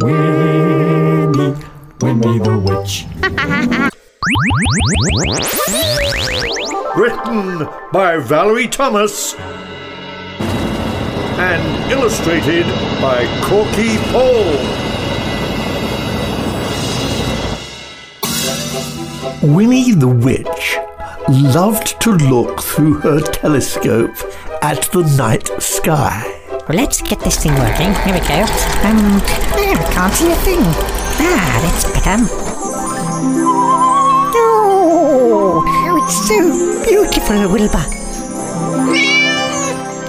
Winnie, Winnie the Witch. Written by Valerie Thomas and illustrated by Korky Paul. Winnie the Witch loved to look through her telescope at the night sky. Well, let's get this thing working. Here we go. Um, yeah, I can't see a thing. Ah, that's better. Oh, oh, it's so beautiful, Wilbur.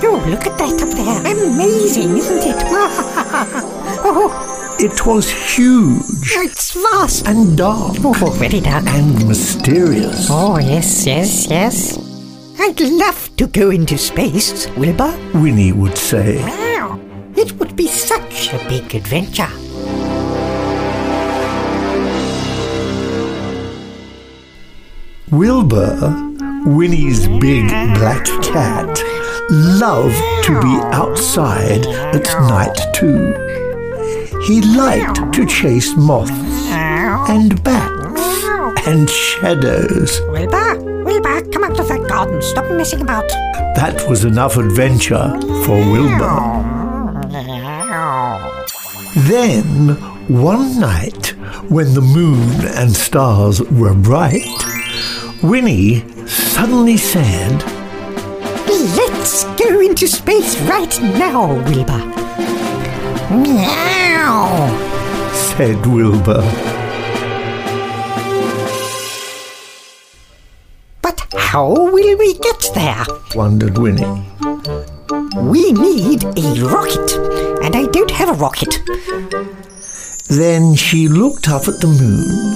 Oh, look at that up there. Amazing, isn't it? oh, It was huge it's vast. and dark Oh, very dark. and mysterious. Oh, yes, yes, yes. I'd love to go into space, Wilbur. Winnie would say. Wow, it would be such a big adventure. Wilbur, Winnie's big black cat, loved to be outside at night too. He liked to chase moths and bats and shadows. Wilbur, garden. Stop messing about. That was enough adventure for Wilbur. Then, one night, when the moon and stars were bright, Winnie suddenly said, Let's go into space right now, Wilbur. Meow. said Wilbur. How will we get there? wondered Winnie. We need a rocket, and I don't have a rocket. Then she looked up at the moon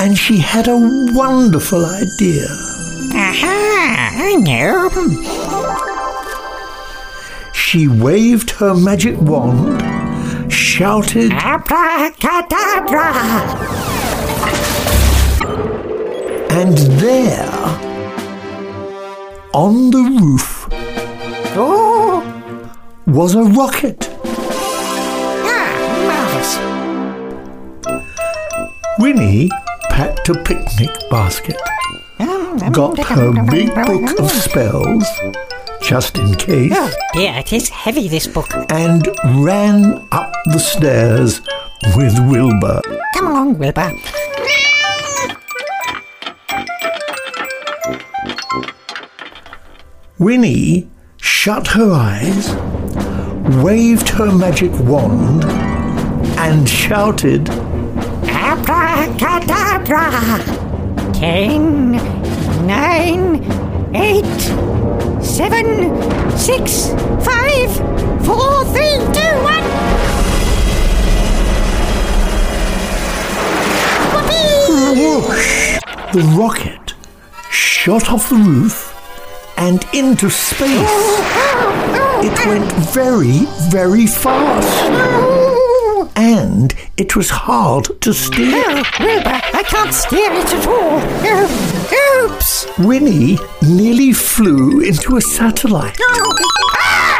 and she had a wonderful idea. Aha, I know. She waved her magic wand, shouted, Abracadabra. and there, on the roof, Oh, was a rocket. ah. Winnie packed a picnic basket, got her big book of spells, just in case, Oh dear, it is heavy, this book. and ran up the stairs with Wilbur. Come along, Wilbur. Winnie shut her eyes, waved her magic wand, and shouted, Abracadabra. Ten, nine, eight, seven, six, five, four, three, two, one. whoosh! The rocket shot off the roof and into space. It went very, very fast. And it was hard to steer. Oh, Wilbur, I can't steer it at all. Oh, oops. Winnie nearly flew into a satellite. Oh. Ah!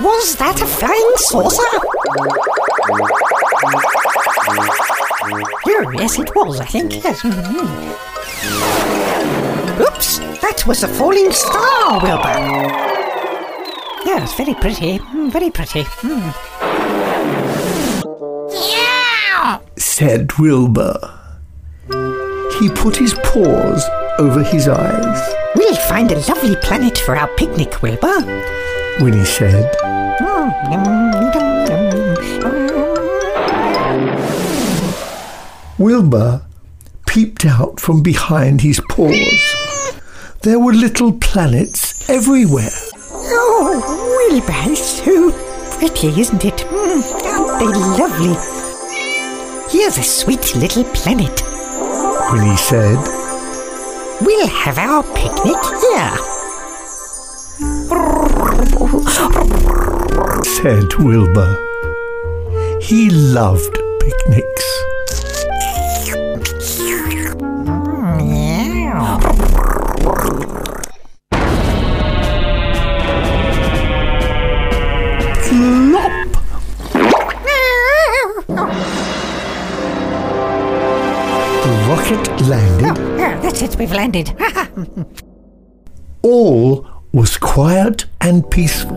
Was that a flying saucer? Oh, yes, it was, I think. Yes. Mhm. Oops! That was a falling star, Wilbur. Yes, very pretty. Mm, Very pretty. Mm. said Wilbur. He put his paws over his eyes. We'll find a lovely planet for our picnic, Wilbur. Winnie said, Wilbur peeped out from behind his paws. There were little planets everywhere. Oh, Wilbur is so pretty, isn't it? Mm, aren't they lovely? Here's a sweet little planet. Winnie said, We'll have our picnic here said Wilbur. He loved picnics. Plop! the rocket landed. Oh, oh, that's it, we've landed. All was quiet and peaceful.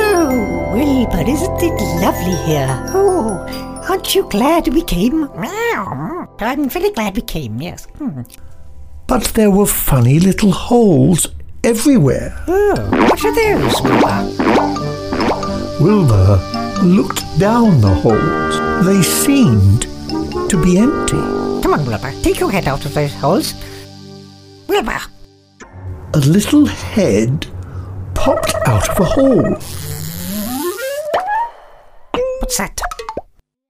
oh, Wilbur, isn't it lovely here? Oh, aren't you glad we came? I'm very glad we came, yes. Hmm. But there were funny little holes everywhere. Oh, what are those, Wilbur? Wilbur looked down the holes. They seemed to be empty. Come on, Wilbur, take your head out of those holes. Wilbur, A little head popped out of a hole. what's that?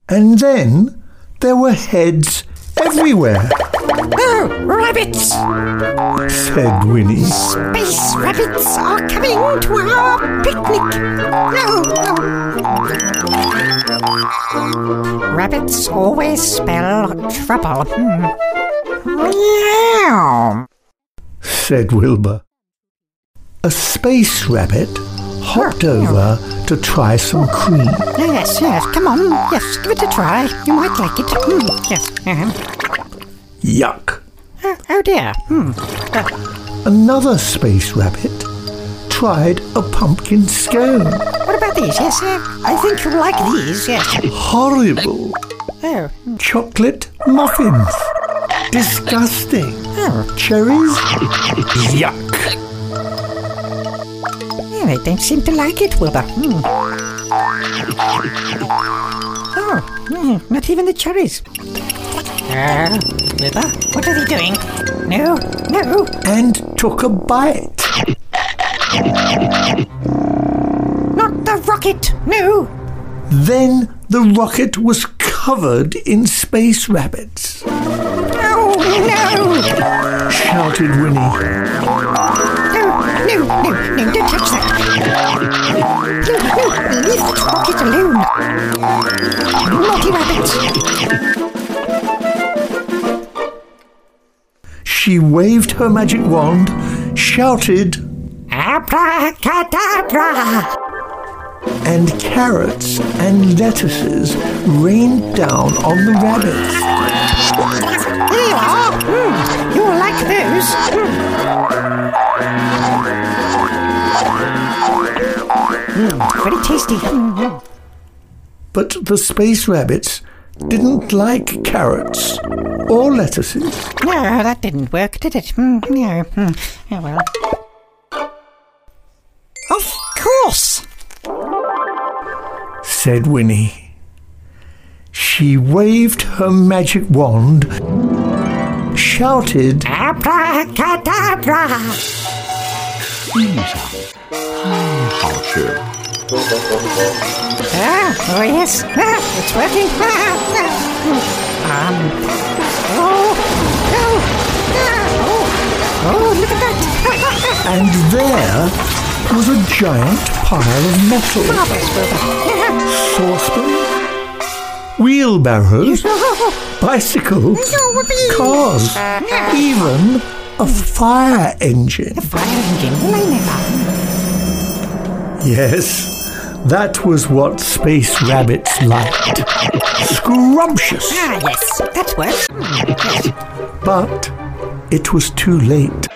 And then there were heads everywhere, Oh, rabbits! said Winnie. Space rabbits are coming to our picnic. No, no. Rabbits always spell trouble. Hmm. Meow. Said Wilbur. A space rabbit hopped over to try some cream. Yes, yes, come on. Yes, give it a try. You might like it. Hmm. Yes. uh-huh. Yuck! Oh, oh dear. Hmm. Another space rabbit tried a pumpkin scone. What about these? Yes, uh, I think you'll like these. Yes. Horrible! Oh, Chocolate muffins. Disgusting. Oh. Cherries? Yuck! Yeah, they don't seem to like it, Wilbur. Hmm. Oh, hmm, not even the cherries. Uh, Wilbur, what are they doing? No, no. And took a bite. Not the rocket! No! Then the rocket was covered in space rabbits. No! Shouted Winnie. No! No! No! No! Don't touch that! No! No! Leave that rocket alone! Naughty rabbits! She waved her magic wand, shouted, Abracadabra! and carrots and lettuces rained down on the rabbits. Here you are! Hmm. You'll like those! Hmm. Mm, very tasty. Mm. But the space rabbits didn't like carrots or lettuces. No, that didn't work, did it? Mm, no. Mm. Oh well. Of course! said Winnie. She waved her magic wand, shouted, Abracadabra! 地上太好吃了。 Ah, oh yes, ah, it's working. Ah, ah. Um, oh, oh, ah, oh, oh, look at that. and there was a giant pile of metal. Marvelous, Wilbur. Saucepans, wheelbarrows, bicycles, cars, even a fire engine. A Fire engine, will I never? Yes, that was what space rabbits liked. Scrumptious. Ah, yes, that works. But it was too late.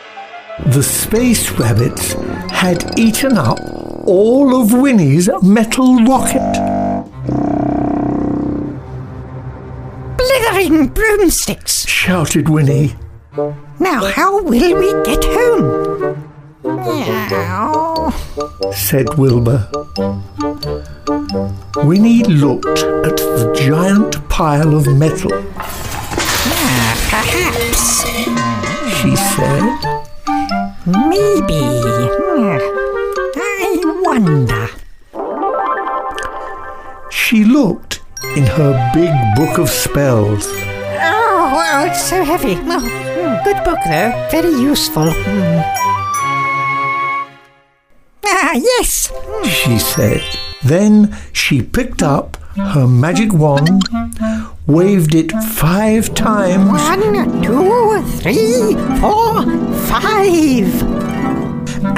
The space rabbits had eaten up all of Winnie's metal rocket. Blithering broomsticks. Shouted Winnie. Now, how will we get home? Meow. said Wilbur. Winnie looked at the giant pile of metal. Ah, perhaps. She said, Maybe. Hmm. I wonder. She looked in her big book of spells. Oh, oh, it's so heavy. Oh, hmm, good book, though. Very useful. Hmm. Ah, yes. Hmm. she said. Then she picked up her magic wand, waved it five times, One, two, three, four, five.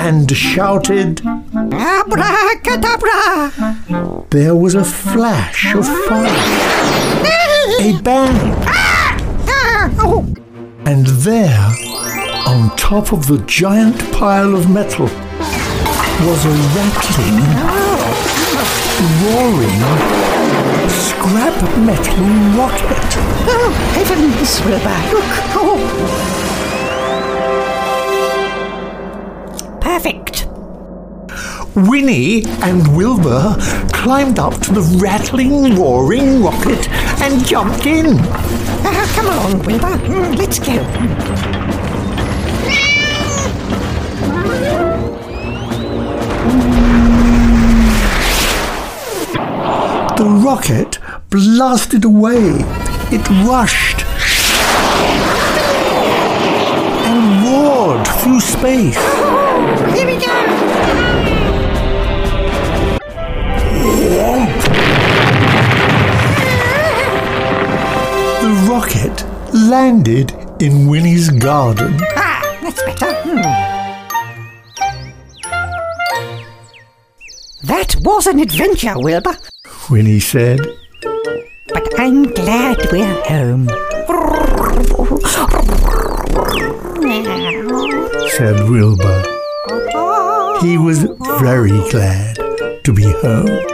and shouted. Abracadabra. There was a uh-huh. flash of uh-huh. fire, a bang, And there, on top of the giant pile of metal, was a rattling, roaring, scrap metal rocket. oh, heavens, Wilbur. Look. Oh. Perfect. Winnie and Wilbur climbed up to the rattling, roaring rocket and jumped in. Ah, come along, Wilbur. Mm, let's go. The rocket blasted away. It rushed and roared through space. Here we go. Landed in Winnie's garden. Ah, that's better. Hmm. That was an adventure, Wilbur. Winnie said. But I'm glad we're home. said Wilbur. He was very glad to be home.